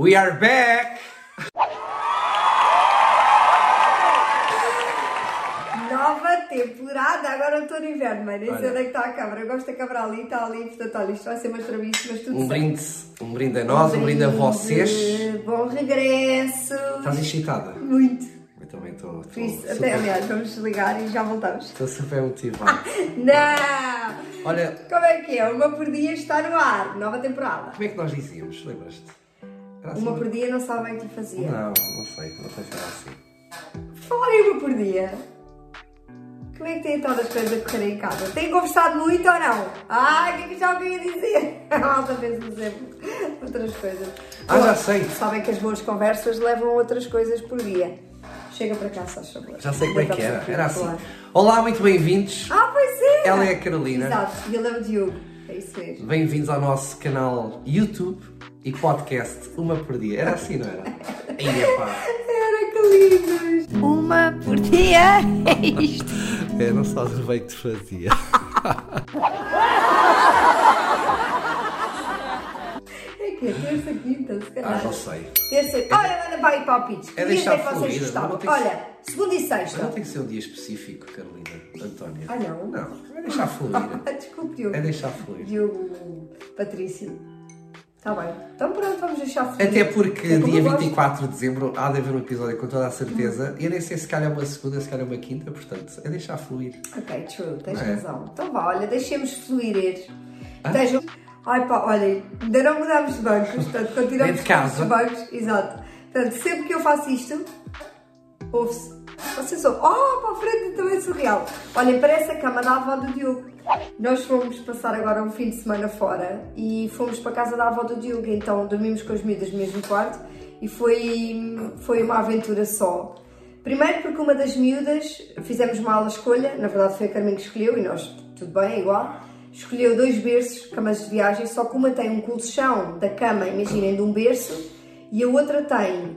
We are back! Nova temporada, agora eu estou no inverno, mãe. Nem sei onde é que está a câmara. Eu gosto da câmara ali, está ali, portanto, olha, isto vai ser umas mas tudo Um certo. brinde, um brinde a nós, um brinde a vocês. Bom regresso. Estás excitada? Muito. Eu também estou. Estou até, super- aliás, vamos desligar e já voltamos. Estou super motivado. Não! Olha, Como é que é? Uma por dia está no ar. Nova temporada. como é que nós dizíamos? Lembras-te? Era assim? Uma por dia não sabem o que fazia. Não, não sei, não sei se era assim. Falar em uma por dia. Como é que têm todas as coisas a correr em casa? Têm conversado muito ou não? Ai, o que é que já o que eu ia dizer? A malta pensa sempre outras coisas. Ah, já Bom, sei. Sabem que as boas conversas levam outras coisas por dia. Chega para cá, só favor. Já sei como é que era. Era assim. Olá, muito bem-vindos. Ah, pois é! Ela é a Carolina. Exato, e ele é o Diogo. É isso mesmo. Bem-vindos ao nosso canal YouTube e podcast Uma por Dia. Era assim, não era? Aí, pá. Era que lindos! Uma por dia é isto. É, não sabes o bem que te fazia. É é terça, quinta, se calhar. Ah, não sei. Terça. Olha, manda para aí palpites. É deixar que vocês fluir, gostavam? Olha, segunda e sexta. Não tem que ser um dia específico, Carolina. Antónia. Ah, não? Não, é deixar fluir. Desculpe, Diogo. É deixar fluir. Diogo Patrício. Está bem. Então pronto, vamos deixar fluir. Até porque É dia eu gosto. 24 de dezembro há de haver um episódio com toda a certeza. E eu nem sei se calhar é uma segunda, se calhar é uma quinta, portanto, é deixar fluir. Ok, true, tens é? razão. Então vá, olha, deixemos fluir. Ah? Estejam. Ai pá, olhem, ainda não mudámos de bancos, portanto continuamos de casa. os bancos. Exato. Portanto, sempre que eu faço isto, ouve-se. Vocês ouvem. Oh, para a frente também é surreal. Olhem, parece a cama da avó do Diogo. Nós fomos passar agora um fim de semana fora e fomos para a casa da avó do Diogo, então dormimos com as miúdas no mesmo quarto e foi, foi uma aventura só. Primeiro porque uma das miúdas, fizemos mal a escolha, na verdade foi a Carmen que escolheu e nós, tudo bem, é igual. Escolheu dois berços, camas de viagem, só que uma tem um colchão da cama, imaginem, de um berço, e a outra tem,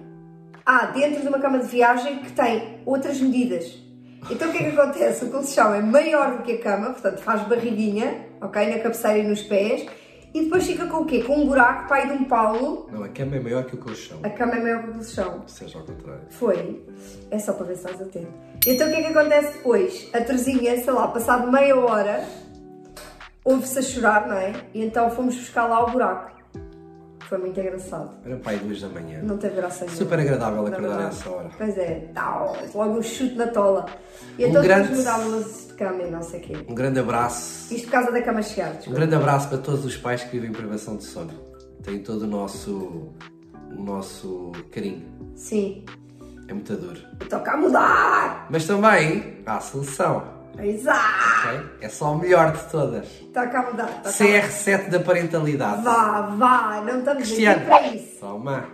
ah, dentro de uma cama de viagem que tem outras medidas. Então o que é que acontece? O colchão é maior do que a cama, portanto faz barriguinha, ok, na cabeceira e nos pés, e depois fica com o quê? Com um buraco para ir de um paulo, Não, a cama é maior que o colchão. a cama é maior que o colchão. Seja ao contrário. Foi. É só para ver se estás atento. Então o que é que acontece depois? A Terezinha, sei lá, passado meia hora, ouve-se a chorar, não é? E então fomos buscar lá o buraco. Foi muito engraçado. Era pai duas da manhã. Não teve graça nenhuma. Super agradável acordar a essa hora. Pois é, tal, logo um chute na tola. E Um então grande- depois mudávamos de cama e não sei o quê. Um grande abraço. Isto por causa da cama chegar, Um desculpa. grande abraço para todos os pais que vivem privação de sono. Têm todo o nosso, o nosso carinho. Sim. É muito duro. Toca a mudar! Mas também há a solução. Exato! ok? É só a melhor de todas. Toca a mudar. A CR7 da parentalidade. Vá, vá, não estamos Cristiano. aqui para isso. Toma.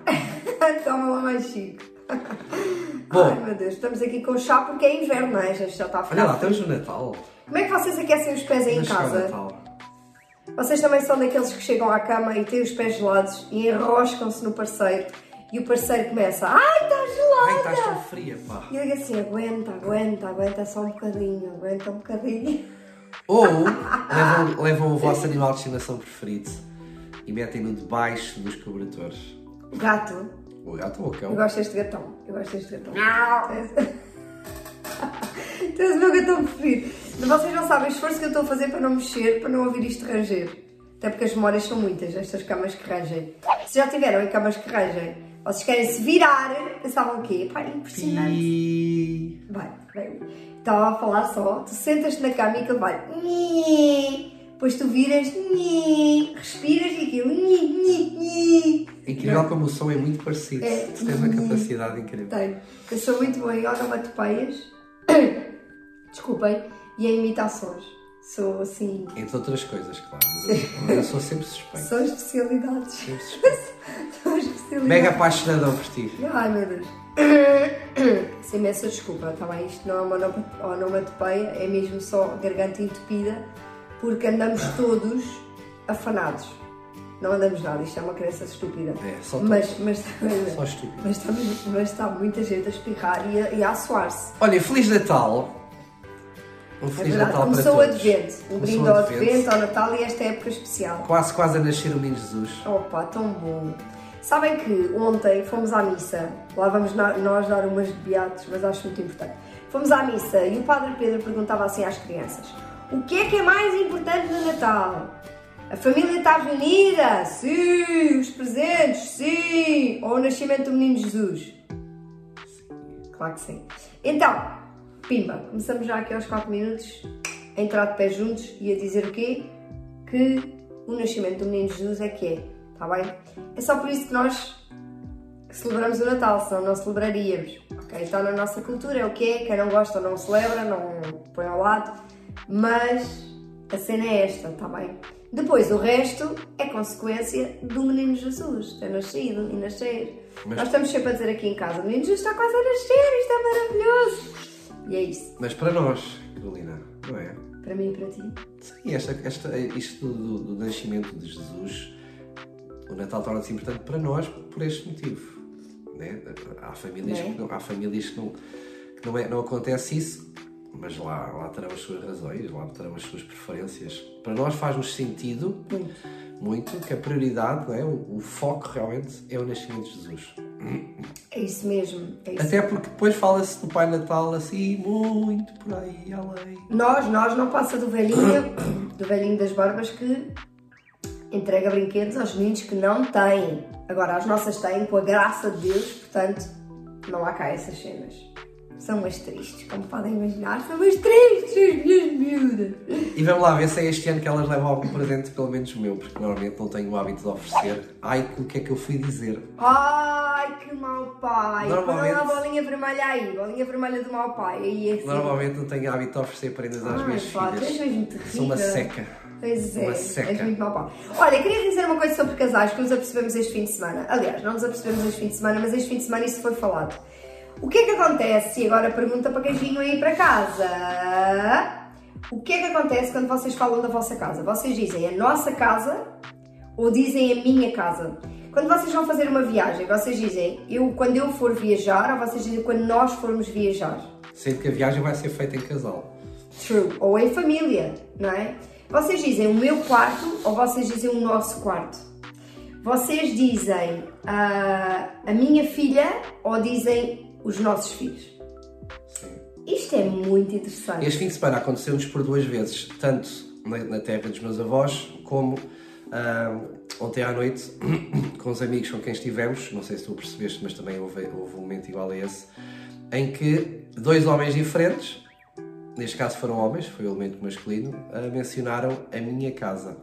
Toma lá mais chico. Bom. Ai meu Deus, estamos aqui com chá porque é inverno, não é? Já, já está a. Olha lá, estamos no Natal. Como é que vocês aquecem os pés aí em Mas o casa? Natal. Vocês também são daqueles que chegam à cama e têm os pés gelados e enroscam-se no parceiro e o parceiro começa Ai, está Ai, gelada! estás tão fria, pá. E eu digo assim, aguenta, aguenta, aguenta só um bocadinho, aguenta um bocadinho. Ou levam, levam o vosso animal de estimação preferido e metem-no debaixo dos cobertores. Gato, O gato ou o cão? eu gosto deste gatão, eu gosto deste gatão. Tens o meu gatão preferido. Vocês não sabem o esforço que eu estou a fazer para não mexer, para não ouvir isto ranger. Até porque as memórias são muitas, estas camas que rangem. Se já tiveram em camas que rangem, vocês querem se virar, pensavam o quê? Pá, é impressionante. E... Vai, vai. Estava a falar só, tu sentas-te na cama e aquilo vai. Depois tu viras, respiras e aquilo. "Nhi, nhi, nhi". Incrível como o som é muito parecido. É. Tu tens uma capacidade incrível. Tenho. Eu sou muito boa em onomatopeias. Desculpem. E em imitações. Sou assim. Entre outras coisas, claro. Mas eu, eu sou sempre suspeito. São especialidades. Sempre suspeito. Mega apaixonadão por ti. Ai meu Deus. Sem imensa desculpa, está bem? Isto não é uma onoma- onomatopeia, é mesmo só garganta entupida, porque andamos todos afanados. Não andamos nada, isto é uma crença estúpida. É, só mas, mas, Só estúpido. mas, está, mas está muita gente a espirrar e a, e a assoar-se. Olha, Feliz Natal. Um É Feliz verdade, Natal para começou o todos. advento. Um Começou brinde ao advento. advento, ao Natal e esta época especial. Quase, quase a nascer o menino Jesus. Opa, tão bom. Sabem que ontem fomos à missa, lá vamos nós dar umas de beatos, mas acho muito importante. Fomos à missa e o Padre Pedro perguntava assim às crianças: O que é que é mais importante no Natal? A família está reunida? Sim! Os presentes? Sim! Ou o nascimento do menino Jesus? Claro que sim. Então, pimba, começamos já aqui aos 4 minutos a entrar de pé juntos e a dizer o quê? Que o nascimento do menino Jesus é que é, está bem? É só por isso que nós celebramos o Natal, senão não celebraríamos, ok? Está na nossa cultura, é o que é, quem não gosta não celebra, não põe ao lado, mas a cena é esta, está bem? Depois, o resto é consequência do menino Jesus ter nascido e nascer. Mas- Nós estamos sempre a dizer aqui em casa, o menino Jesus está quase a nascer, isto é maravilhoso. E é isso, Mas para nós, Carolina, não é? para mim e para ti. Sim, esta, esta, isto do, do nascimento de Jesus, Natal torna-se importante para nós por este motivo. Né? Há, famílias Não é? que não, há famílias que não, que não, é, não acontece isso, mas lá, lá terão as suas razões, lá terão as suas preferências. Para nós faz-nos sentido Muito. muito que a prioridade, é? o, o foco realmente é o nascimento de Jesus. É isso mesmo, é isso. Até porque depois fala-se do Pai Natal assim, muito por aí além. Nós, nós não passa do velhinho, do velhinho das barbas que entrega brinquedos aos meninos que não têm. Agora, as nossas têm, com a graça de Deus, portanto, não há cá essas cenas. São umas tristes, como podem imaginar, são umas tristes, as minhas miúdas. E vamos lá ver se é este ano que elas levam algum presente, pelo menos meu, porque normalmente não tenho o hábito de oferecer. Ai, o que é que eu fui dizer? Ai, que mau pai! Normalmente- Põe lá a bolinha vermelha aí, bolinha vermelha do mau pai. Aí é assim. Normalmente não tenho hábito de oferecer prendas às Ai, minhas pá, filhas. Sou uma seca. Pois é, Uma seca. és muito mau pau. Olha, queria dizer uma coisa sobre casais que nos apercebemos este fim de semana. Aliás, não nos apercebemos este fim de semana, mas este fim de semana isso foi falado. O que é que acontece? E agora pergunta para quem vinham aí para casa. O que é que acontece quando vocês falam da vossa casa? Vocês dizem a nossa casa ou dizem a minha casa? Quando vocês vão fazer uma viagem, vocês dizem eu quando eu for viajar ou vocês dizem quando nós formos viajar? Sendo que a viagem vai ser feita em casal. True. Ou em família, não é? Vocês dizem o meu quarto ou vocês dizem o nosso quarto? Vocês dizem ah, a minha filha ou dizem os nossos filhos? Sim. Isto é muito interessante. Este fim de semana aconteceu-nos por duas vezes, tanto na, na terra dos meus avós, como ah, ontem à noite, com os amigos com quem estivemos, não sei se tu percebeste, mas também houve, houve um momento igual a esse, em que dois homens diferentes, neste caso foram homens, foi o elemento masculino, ah, mencionaram a minha casa.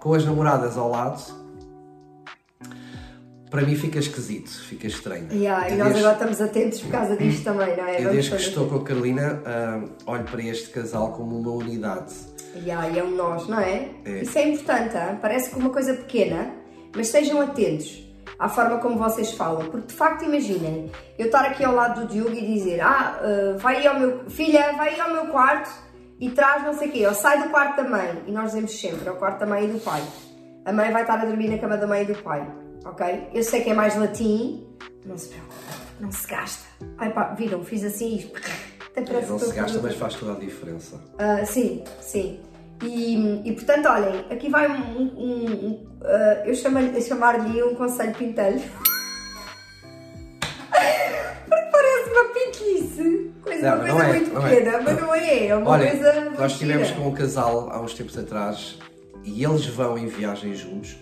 Com as namoradas ao lado, para mim fica esquisito, fica estranho. Yeah, e E nós desde- agora estamos atentos por causa disto também, não é? eu Vamos desde que estou com a Carolina, ah, olho para este casal como uma unidade. Yeah, e é um nós, não é? É. Isso é importante, hein? parece que uma coisa pequena, mas sejam atentos à forma como vocês falam, porque de facto imaginem, eu estar aqui ao lado do Diogo e dizer, ah, uh, vai ao meu, filha, vai aí ao meu quarto e traz não sei o quê, ou sai do quarto da mãe, e nós dizemos sempre, é o quarto da mãe e do pai. A mãe vai estar a dormir na cama da mãe e do pai, ok? Eu sei que é mais latim, não se preocupe, não se gasta. Ai pá, viram, fiz assim isto, até parece Não que se gasta, mas faz toda a diferença. ah, sim, sim. E, e, portanto, olhem, aqui vai um. um- um, ah, eu chamar-lhe um conselho pintelho. Porque parece uma pinquice. Coisa, Não, uma coisa é, muito é. pequena, mas não é. É uma Olha, coisa. nós muito estivemos com um casal há uns tempos atrás e eles vão em viagem juntos,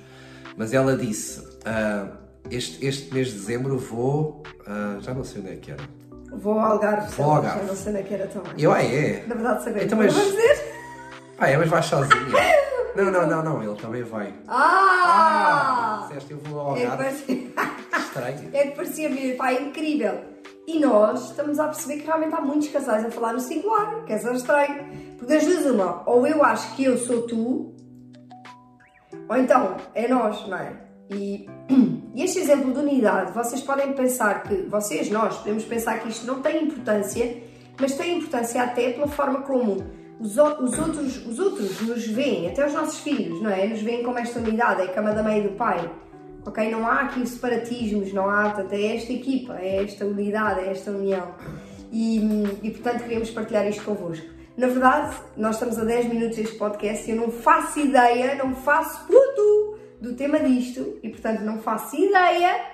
mas ela disse: ah, este, este mês de dezembro vou. ah, já não sei onde é que era. Vou ao Algarve, Vou ao Algarve. já não sei onde é que era também. Eu, ah, é? Na verdade, sabemos. Então, mas- vamos dizer? Ah, é, mas vais sozinha. Não, não, não, não, ele também vai. Ah! disseste eu vou ao é, que Algarve. parecia- Estranho. É que parecia mesmo, pá, é incrível. E nós estamos a perceber que realmente há muitos casais a falar no singular, que é só estranho. Porque das duas, uma, ou eu acho que eu sou tu, ou então é nós, não é? E, e este exemplo de unidade, vocês podem pensar que, vocês, nós, podemos pensar que isto não tem importância, mas tem importância até pela forma como os, os outros, os outros nos veem, até os nossos filhos, não é? Nos veem como esta unidade, é a cama da mãe e do pai. Ok? Não há aqui separatismos, não há, portanto, é esta equipa, é esta unidade, é esta união. E, e portanto queríamos partilhar isto convosco. Na verdade, nós estamos a 10 minutos deste podcast e eu não faço ideia, não faço puto do tema disto e, portanto, não faço ideia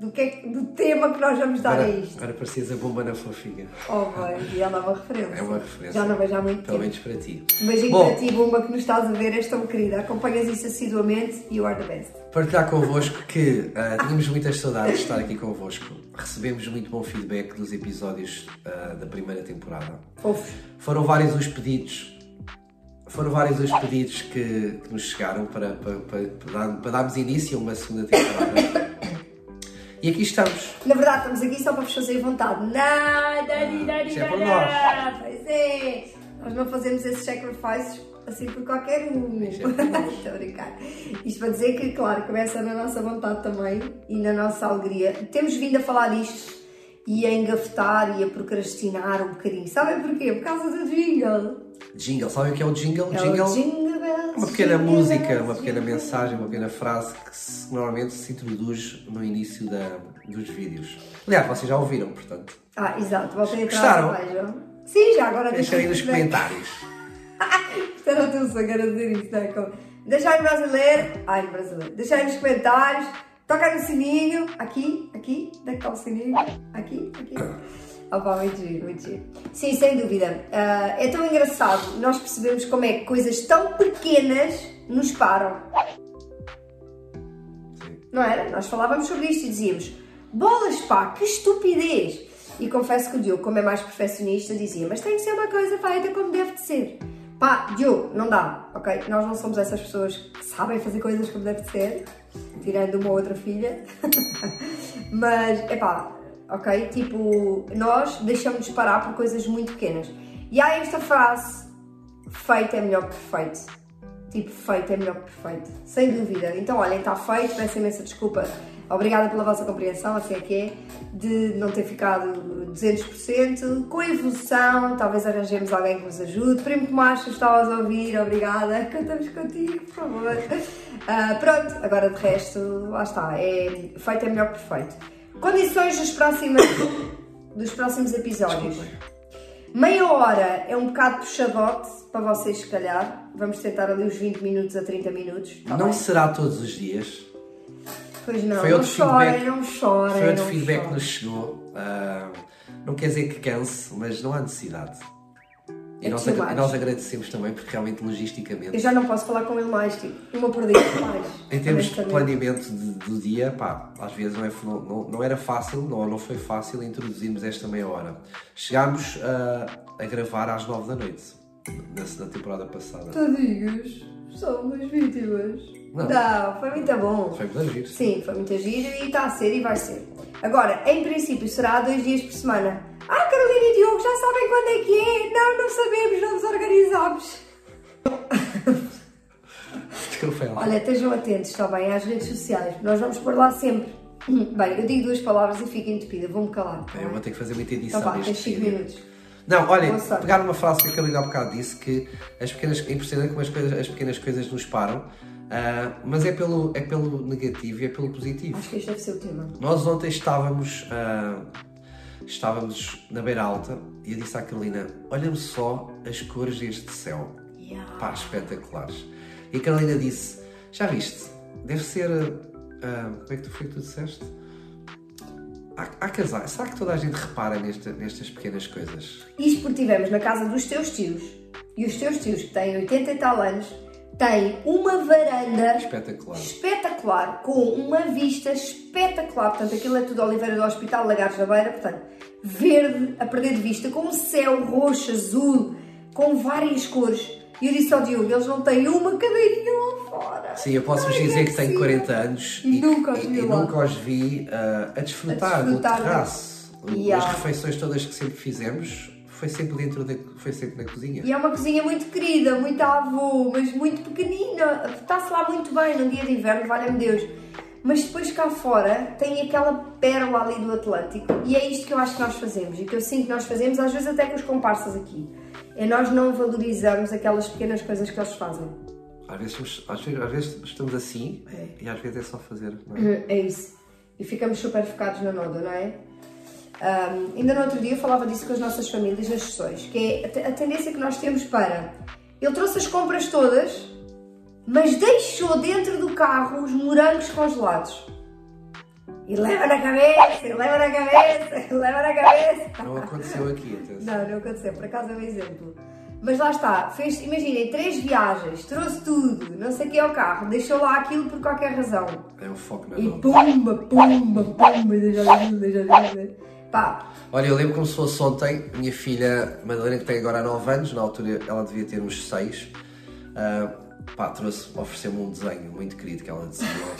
do, que é do tema que nós vamos dar a isto. agora parecias a bomba na fofinha. Oh, bem, e ela é uma referência. É uma referência. Já não vejo há muito Pelo tempo. menos para ti. Um beijinho Bom. para ti, Bumba, que nos estás a ver, és tão querida. Acompanhas isso assiduamente e you are the best. Partilhar convosco que ah, tínhamos muitas saudades de estar aqui convosco. Recebemos muito bom feedback dos episódios ah, da primeira temporada. Fofos. Foram vários os pedidos. Foram vários os pedidos que, que nos chegaram para, para, para, para darmos início a uma segunda temporada. E aqui estamos. Na verdade, estamos aqui só para vos fazer vontade. Nada, nada, Isso é por nada. Pois é. Nós não fazemos esses sacrifices assim por qualquer um. Isso é nós. Estou a brincar. Isto para dizer que, claro, começa na nossa vontade também e na nossa alegria. Temos vindo a falar disto e a engafetar e a procrastinar um bocadinho. Sabem porquê? Por causa do jingle. Jingle. Sabem o que é o jingle? É o jingle. jingle bells, Uma pequena jingle música, bells, uma pequena jingle mensagem, uma pequena frase que se- normalmente se introduz no início da- dos vídeos. Aliás, vocês já ouviram, portanto. Ah, exato, voltem atrás Gostaram? e vejam. Sim, já agora Deixem aí nos comentários. Teu sonho, era dizer isso, não é? Como, Deixa aí no brasileiro. Ai, brasileiro. Deixa aí nos comentários. Toca no sininho. Aqui, aqui. Onde que está o sininho? Aqui, aqui. Opa, muito giro, muito giro. Sim, sem dúvida. Ah, é tão engraçado. Nós percebemos como é que coisas tão pequenas nos param. Não era? Nós falávamos sobre isto e dizíamos: bolas, pá, que estupidez! E confesso que o Diogo, como é mais perfeccionista, dizia: mas tem que ser uma coisa feita como deve de ser. Pá, Diogo, não dá, ok? Nós não somos essas pessoas que sabem fazer coisas como deve de ser, tirando uma ou outra filha. mas, é pá, ok? Tipo, nós deixamos de parar por coisas muito pequenas. E há esta frase: feito é melhor que perfeito. Tipo, feito é melhor que perfeito. Sem dúvida. Então, olhem, está feito, peço imensa desculpa. Obrigada pela vossa compreensão, assim é que é, de não ter ficado 200%. Com evolução, talvez arranjemos alguém que nos ajude. Primo Tomás, se estavas a ouvir, obrigada. Cantamos contigo, por favor. Ah, pronto, agora de resto, lá está. É, feito é melhor que perfeito. Condições dos próximos, dos próximos episódios. Meia hora é um bocado puxadote para vocês, se calhar. Vamos tentar ali os 20 minutos a 30 minutos. tá Não bem? será todos os dias. Pois não, Foi não outro chorem, feedback. não chorem. Foi outro não feedback que chorem. nos chegou. Ah, não quer dizer que canse, mas não há necessidade. E, É nós, much. nós agradecemos também, porque realmente logisticamente, Eu já não posso falar com ele mais, tipo, uma por dia mais. em termos de planeamento de- do dia, pá, às vezes não, é, não, não- não era fácil, não, não foi fácil introduzirmos esta meia hora. Chegámos ah, a gravar às nove da noite, na, na temporada passada. Tadinhos, somos vítimas. Não. Não, foi muito bom. Foi muito giro. Sim, foi muito giro e está a ser e vai ser. Agora, em princípio, será dois dias por semana. Ah, Carolina e Diogo já sabem quando é que é? Não, não sabemos, não nos. Desculpa lá. Olha, estejam atentos, está bem, às redes sociais. Nós vamos pôr lá sempre. Bem, eu digo duas palavras e fico entupida, vou-me calar. tá Eu vou ter que fazer muita Então edição vá, deste tens 5 vídeo. minutos. Não, olha, pegar uma frase que a Carolina há bocado disse que as pequenas, é impressionante como as, coisas, as pequenas coisas nos param, ah, mas é pelo, é pelo negativo e é pelo positivo. Acho que este deve ser o tema. Nós ontem estávamos, ah, estávamos na beira alta e eu disse à Carolina: Olha-me só as cores deste céu. Yeah. Pá, espetaculares. E a Carolina disse: Já viste? Deve ser. ah, como é que tu foi que tu disseste? Há, há casais. Será que toda a gente repara nesta- nestas pequenas coisas? Isto porque estivemos na casa dos teus tios e os teus tios, que têm 80 e tal anos, têm uma varanda Espetacular. espetacular, com uma vista espetacular. Portanto, aquilo é tudo Oliveira do Hospital, Lagares da Beira, portanto, verde a perder de vista, com um céu roxo, azul, com várias cores. E eu disse ao Diogo, eles não têm uma cadeirinha lá fora. Sim, eu posso vos Ai, dizer é que tenho possível. 40 anos E nunca os e, vi e lá. nunca os vi ah, a, desfrutar A desfrutar do terraço. Yeah. As refeições todas que sempre fizemos foi sempre dentro da, foi sempre na cozinha. E é uma cozinha muito querida, muito avô, mas muito pequenina. Está-se lá muito bem num dia de inverno, valha-me Deus. Mas depois cá fora tem aquela pérola ali do Atlântico e é isto que eu acho que nós fazemos e que eu sinto que nós fazemos, às vezes até com os comparsas aqui. É nós não valorizarmos aquelas pequenas coisas que eles fazem. Às vezes, às, vezes, às vezes estamos assim É. e às vezes é só fazer. é? É isso. E ficamos super focados na Noda, não é? Ahm, ainda no outro dia eu falava disso com as nossas famílias nas sessões, que é a te- a tendência que nós temos para. Ele trouxe as compras todas, mas deixou dentro do carro os morangos congelados. E leva na cabeça, e leva na cabeça, e leva na cabeça. Não aconteceu aqui, atenção. Não, não aconteceu, por acaso é um exemplo. Mas lá está, fez, imaginem, três viagens, trouxe tudo, não sei o que é o carro, deixou lá aquilo por qualquer razão. É um foco na E pumba, pumba, pumba, deixa ali, deixa ali. Pá, Olha, eu lembro como se fosse ontem, minha filha Madalena, que tem agora 9 anos, na altura ela devia ter uns 6, ah, pá, trouxe, ofereceu-me um desenho muito querido que ela desenhou.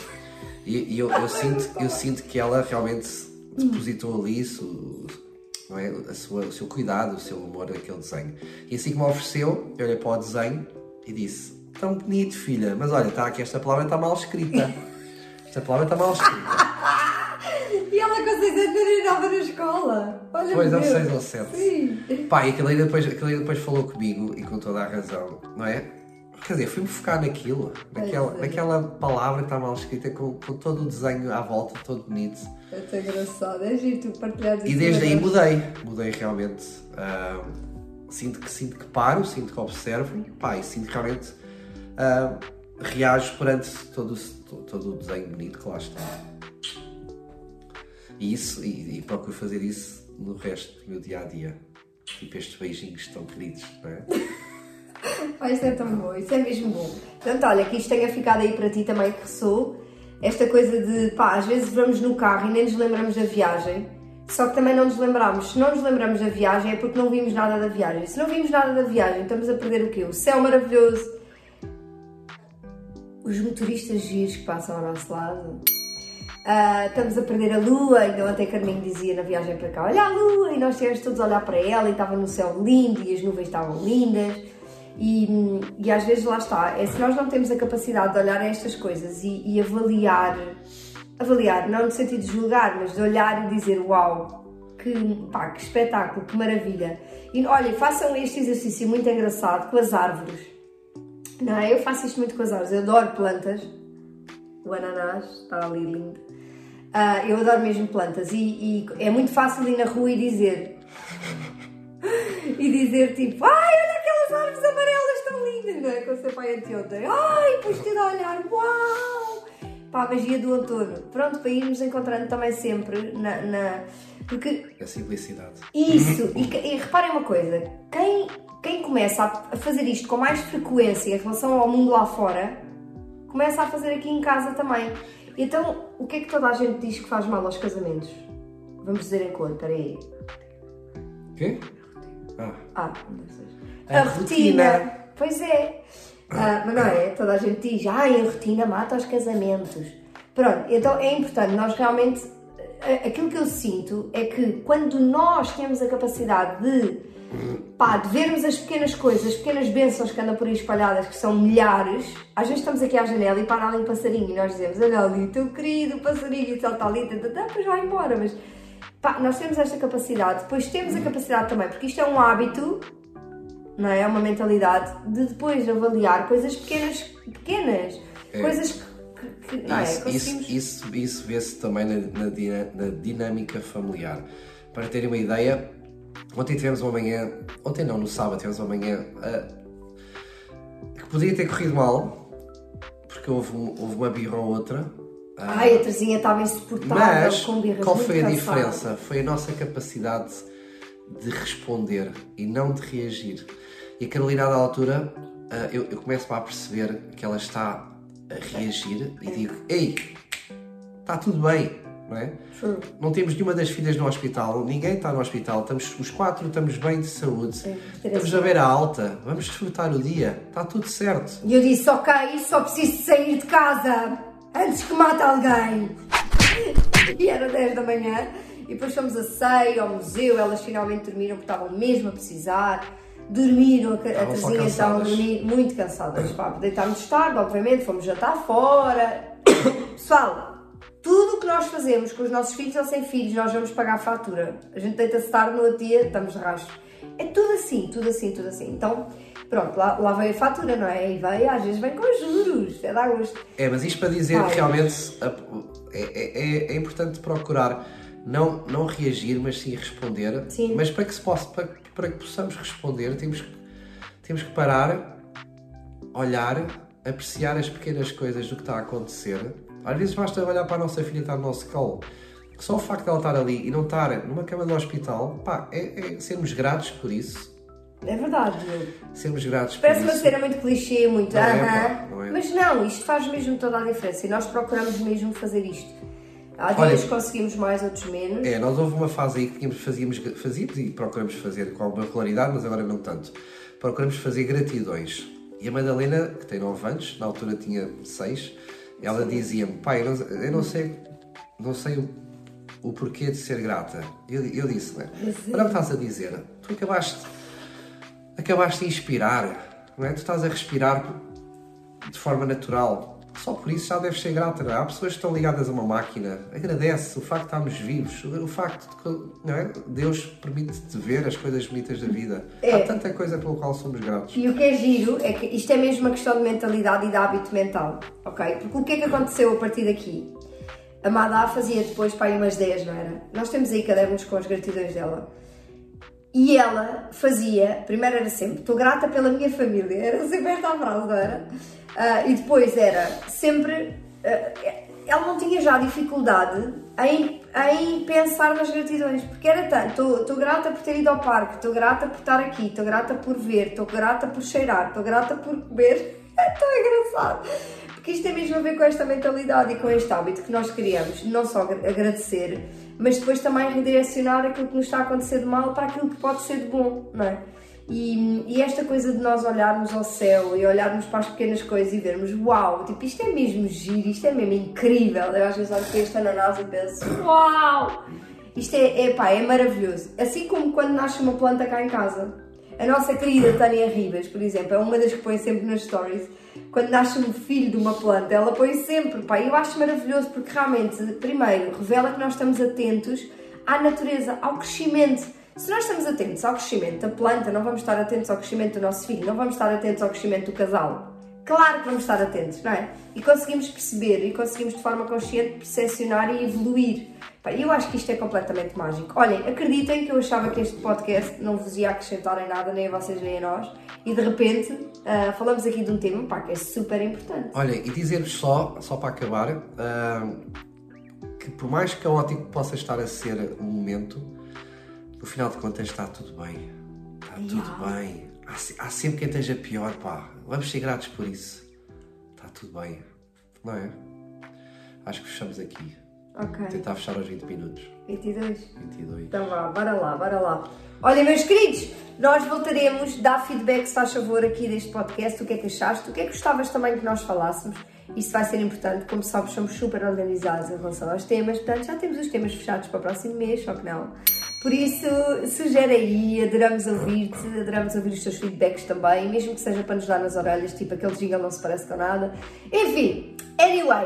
E, e eu, eu sinto, eu sinto que ela realmente depositou ali isso, não é? a sua, o seu cuidado, o seu amor naquele desenho. E assim que me ofereceu, eu olhei para o desenho e disse: Tão bonito, filha, mas olha, está aqui, esta palavra está mal escrita. Esta palavra está mal escrita. E ela com 6 anos treinava na escola. Olha Pois, aos Deus. 6 ou 7. Sim. Pá, e aquele aí depois, aquele aí depois falou comigo e com toda a razão, não é? Quer dizer, fui-me focar naquilo, naquela, é. naquela palavra que está mal escrita, com, com todo o desenho à volta, todo bonito. É tão engraçado, é giro tu partilhares E isso desde aí mudei, mudei realmente. ah, sinto, que, sinto que paro, sinto que observo, pá, e sinto que realmente ah, reajo perante todo, todo o desenho bonito que lá está. E isso, e, e procuro fazer isso no resto do meu dia a dia. Tipo estes beijinhos tão queridos, não é? Pá, isso é tão bom, isso é mesmo bom. Portanto, olha, que isto tenha ficado aí para ti também que ressou. Esta coisa de, pá, às vezes vamos no carro e nem nos lembramos da viagem, só que também não nos lembramos. Se não nos lembramos da viagem é porque não vimos nada da viagem. Se não vimos nada da viagem, estamos a perder o quê? O céu maravilhoso, os motoristas giros que passam ao nosso lado. Ah, estamos a perder a lua, ainda ontem Carminho dizia na viagem para cá: Olha a lua! E nós estivemos todos a olhar para ela e estava no céu lindo e as nuvens estavam lindas. E, e às vezes lá está, é se nós não temos a capacidade de olhar a estas coisas e, e avaliar, avaliar, não no sentido de julgar, mas de olhar e dizer: Uau, que, pá, que espetáculo, que maravilha! E olha, façam este exercício muito engraçado com as árvores. Não, é? eu faço isto muito com as árvores, eu adoro plantas. O ananás está ali lindo. Ah, eu adoro mesmo plantas e, e é muito fácil ir na rua e dizer. e dizer tipo, ai, olha aquelas árvores amarelas tão lindas, não é? Com o seu pai anteontem. Ai, depois ter a olhar, uau! Pá, a magia do outono. Pronto, para irmos encontrando também sempre na. na- Porque A simplicidade. isso, e, e reparem uma coisa, quem, quem começa a fazer isto com mais frequência em relação ao mundo lá fora, começa a fazer aqui em casa também. Então, o que é que toda a gente diz que faz mal aos casamentos? Vamos dizer em cor, peraí. Quê? Ah, Ah, não sei. A A, rotina. rotina. Pois é. Ah, mas não é? Toda a gente diz, ai, a rotina mata os casamentos. Pronto, então é importante nós realmente. a- Aquilo que eu sinto é que quando nós temos a capacidade de, pá, de vermos as pequenas coisas, as pequenas bênçãos que andam por aí espalhadas, que são milhares, às vezes estamos aqui à janela e para ali um passarinho e nós dizemos, olha ali, teu querido passarinho, e tal, tal, tá, tá, depois vai embora, mas pá, nós temos esta capacidade, depois temos a capacidade também, porque isto é um hábito não é? É uma mentalidade de depois avaliar coisas pequenas, pequenas, É. coisas que, que- não é? isso, Conseguimos... isso, isso, isso vê-se também na, na na dinâmica familiar. Para terem uma ideia, ontem tivemos uma manhã, ontem não, no sábado tivemos uma manhã ah, que podia ter corrido mal, porque houve, houve uma birra ou outra. ah, Ai, a Terzinha estava insuportável Mas com birras qual foi a cansada. diferença? Foi a nossa capacidade de responder e não de reagir. E a Carolina, da altura, ah, eu, eu começo a perceber que ela está a reagir e digo: Ei, está tudo bem, não é? Não temos nenhuma das filhas no hospital, ninguém está no hospital, estamos, os quatro estamos bem de saúde, Sim, estamos a ver a alta, vamos desfrutar o dia, está tudo certo. E eu disse, ok, só preciso sair de casa antes que mate alguém. E era 10 da manhã. E depois fomos a ceia, ao museu, elas finalmente dormiram porque estavam mesmo a precisar. Dormiram, a, a Terzinha estava a dormir muito cansadas. Deitámos tarde, obviamente, fomos jantar fora. Pessoal, tudo o que nós fazemos com os nossos filhos ou sem filhos, nós vamos pagar a fatura. A gente deita-se tarde no dia, estamos de rastro. É tudo assim, tudo assim, tudo assim. Então, pronto, lá, lá veio a fatura, não é? E veio, às vezes vem com juros, é dá gosto. É, mas isto para dizer que realmente a- é, é- é importante procurar não, não reagir, mas sim responder. Sim. Mas para que, se possa, para, para que possamos responder, temos, que- temos que parar, olhar apreciar as pequenas coisas do que está a acontecer. Às vezes basta olhar para a nossa filha que está no nosso colo. Só o facto de ela estar ali e não estar numa cama de hospital, pá, é, é sermos gratos por isso. É verdade. Sermos gratos por Parece uma isso. cena muito clichê, muito Não é, pá, não é. Mas não, isto faz mesmo toda a diferença e nós procuramos mesmo fazer isto. Há Olha- dias que conseguimos mais, outros menos. É, nós houve uma fase aí que tínhamos, fazíamos, fazíamos e procuramos fazer com alguma regularidade, mas agora não tanto. Procuramos fazer gratidões. E a Madalena, que tem 9 anos, na altura tinha 6, ela dizia-me, pai, eu não, eu não sei, não sei o, o porquê de ser grata. Eu, eu disse, né? Olha o que estás a dizer. Tu acabaste, acabaste de inspirar, não é? Tu estás a respirar de forma natural. Só por isso já deves ser grata, não é? Há pessoas que estão ligadas a uma máquina. Agradece o facto de estarmos vivos, o facto de que é? Deus permite-te ver as coisas bonitas da vida. É. Há tanta coisa pela qual somos gratos. E o que é giro é que isto é mesmo uma questão de mentalidade e de hábito mental, ok? Porque o que é que aconteceu a partir daqui? A Madá fazia depois para aí umas 10, não era? Nós temos aí cadernos com as gratidões dela. E ela fazia, primeiro era sempre, estou grata pela minha família, era sempre esta frase, não era? Ah, e depois era sempre, ah, ela não tinha já dificuldade em, em pensar nas gratidões, porque era tanto, estou- grata por ter ido ao parque, estou grata por estar aqui, estou grata por ver, estou grata por cheirar, estou grata por comer, é tão engraçado. Porque isto tem mesmo a ver com esta mentalidade e com este hábito que nós criamos, não só agra- agradecer, mas depois também redirecionar aquilo que nos está a acontecer de mal para aquilo que pode ser de bom, não é? E, e esta coisa de nós olharmos ao céu e olharmos para as pequenas coisas e vermos, uau, tipo, isto é mesmo giro, isto é mesmo incrível. Eu às vezes olho para este ananás e penso, uau, isto é, é, pá, é maravilhoso. Assim como quando nasce uma planta cá em casa. A nossa querida Tânia Ribas, por exemplo, é uma das que põe sempre nas stories. Quando nasce um filho de uma planta, ela põe sempre, pá, eu acho maravilhoso porque realmente, primeiro, revela que nós estamos atentos à natureza, ao crescimento. Se nós estamos atentos ao crescimento da planta, não vamos estar atentos ao crescimento do nosso filho, não vamos estar atentos ao crescimento do casal. Claro que vamos estar atentos, não é? E conseguimos perceber e conseguimos de forma consciente percepcionar e evoluir. Eu acho que isto é completamente mágico. Olhem, acreditem que eu achava que este podcast não vos ia acrescentar em nada, nem a vocês nem a nós, e de repente ah, falamos aqui de um tema pá, que é super importante. Olha, e dizer-vos só, só para acabar, ah, que por mais caótico possa estar a ser um momento, no final de contas está tudo bem. Está tudo bem. Há, há sempre quem esteja pior, pá. Vamos ser gratos por isso. Está tudo bem. Não é? Acho que fechamos aqui. Ok. Tentar fechar aos 20 minutos. 22. 22. Então vá, bora lá, bora lá. Olha, meus queridos, nós voltaremos, dá feedback, se faz favor, aqui deste podcast, o que é que achaste, o que é que gostavas também que nós falássemos. Isso vai ser importante, como sabes, somos super organizados em relação aos temas, portanto já temos os temas fechados para o próximo mês, só que não. Por isso, sugere aí, adoramos ouvir-te, adoramos ouvir os teus feedbacks também, mesmo que seja para nos dar nas orelhas, tipo aquele jingle não se parece com nada. Enfim, anyway,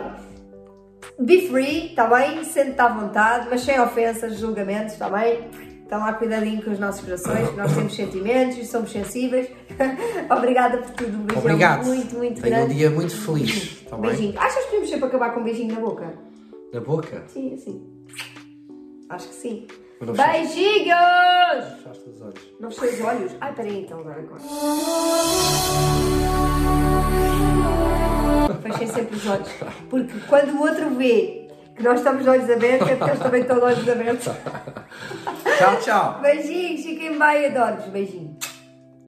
Be free, está bem? Sente-te à vontade, mas sem ofensas, julgamentos, está bem? Então lá cuidadinho com os nossos corações, que nós temos sentimentos e somos sensíveis. Obrigada por tudo, um beijão Obrigado. muito, muito Tenho um grande. dia muito feliz. Bem? Beijinho. Achas que podemos sempre acabar com um beijinho na boca? Na boca? Sim, assim. Acho que sim. Beijinhos! Fechaste os olhos. Não fechei os olhos? Ai, peraí, então agora agora. Fechei sempre os olhos. Porque quando o outro vê que nós estamos de olhos abertos, é porque eles também estão de olhos abertos. Tchau, tchau. Beijinhos, fiquem bem, adoro-vos. Beijinhos.